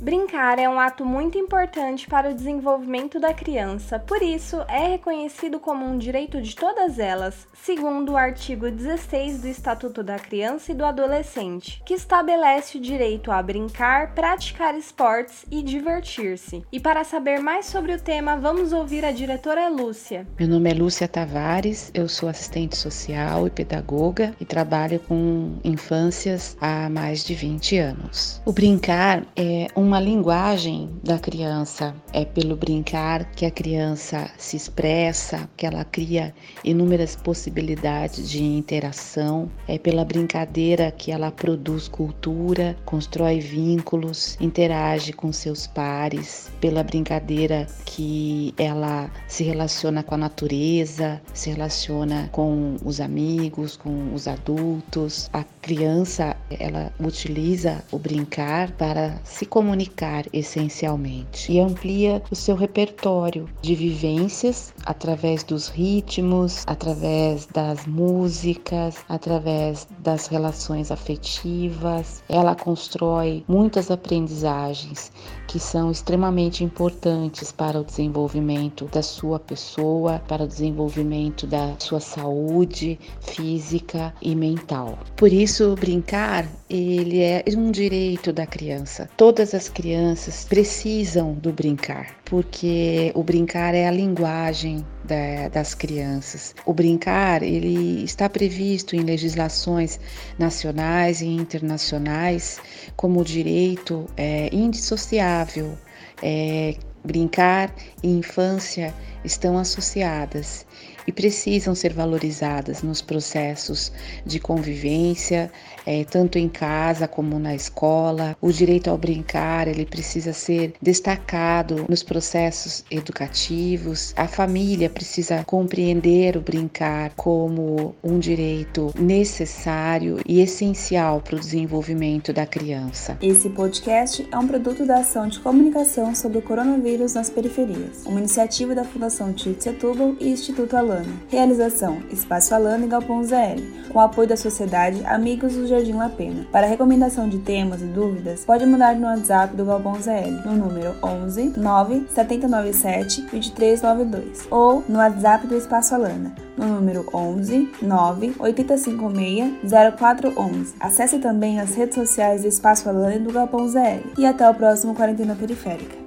Brincar é um ato muito importante para o desenvolvimento da criança, por isso é reconhecido como um direito de todas elas, segundo o artigo 16 do Estatuto da Criança e do Adolescente, que estabelece o direito a brincar, praticar esportes e divertir-se. E para saber mais sobre o tema, vamos ouvir a diretora Lúcia. Meu nome é Lúcia Tavares, eu sou assistente social e pedagoga e trabalho com infâncias há mais de 20 anos. O brincar é um uma linguagem da criança. É pelo brincar que a criança se expressa, que ela cria inúmeras possibilidades de interação. É pela brincadeira que ela produz cultura, constrói vínculos, interage com seus pares. Pela brincadeira que ela se relaciona com a natureza, se relaciona com os amigos, com os adultos. A criança, ela utiliza o brincar para se comunicar comunicar essencialmente e amplia o seu repertório de vivências através dos ritmos, através das músicas, através das relações afetivas. Ela constrói muitas aprendizagens que são extremamente importantes para o desenvolvimento da sua pessoa, para o desenvolvimento da sua saúde física e mental. Por isso, brincar ele é um direito da criança. Todas as crianças precisam do brincar, porque o brincar é a linguagem da, das crianças. O brincar ele está previsto em legislações nacionais e internacionais como direito é, indissociável. É, brincar e infância estão associadas e precisam ser valorizadas nos processos de convivência, é, tanto em casa como na escola. O direito ao brincar ele precisa ser destacado nos processos educativos. A família precisa compreender o brincar como um direito necessário e essencial para o desenvolvimento da criança. Esse podcast é um produto da ação de comunicação sobre o coronavírus nas periferias, uma iniciativa da Fundação Tite Setúbal e Instituto Alana. Realização: Espaço Alana e Galpão ZL, com apoio da Sociedade Amigos do Jardim La Pena. Para recomendação de temas e dúvidas, pode mandar no WhatsApp do Galpão ZL, no número 11 9 797 2392 ou no WhatsApp do Espaço Alana, no número 11 9 856 0411. Acesse também as redes sociais do Espaço Alana e do Galpão ZL. E até o próximo Quarentena Periférica.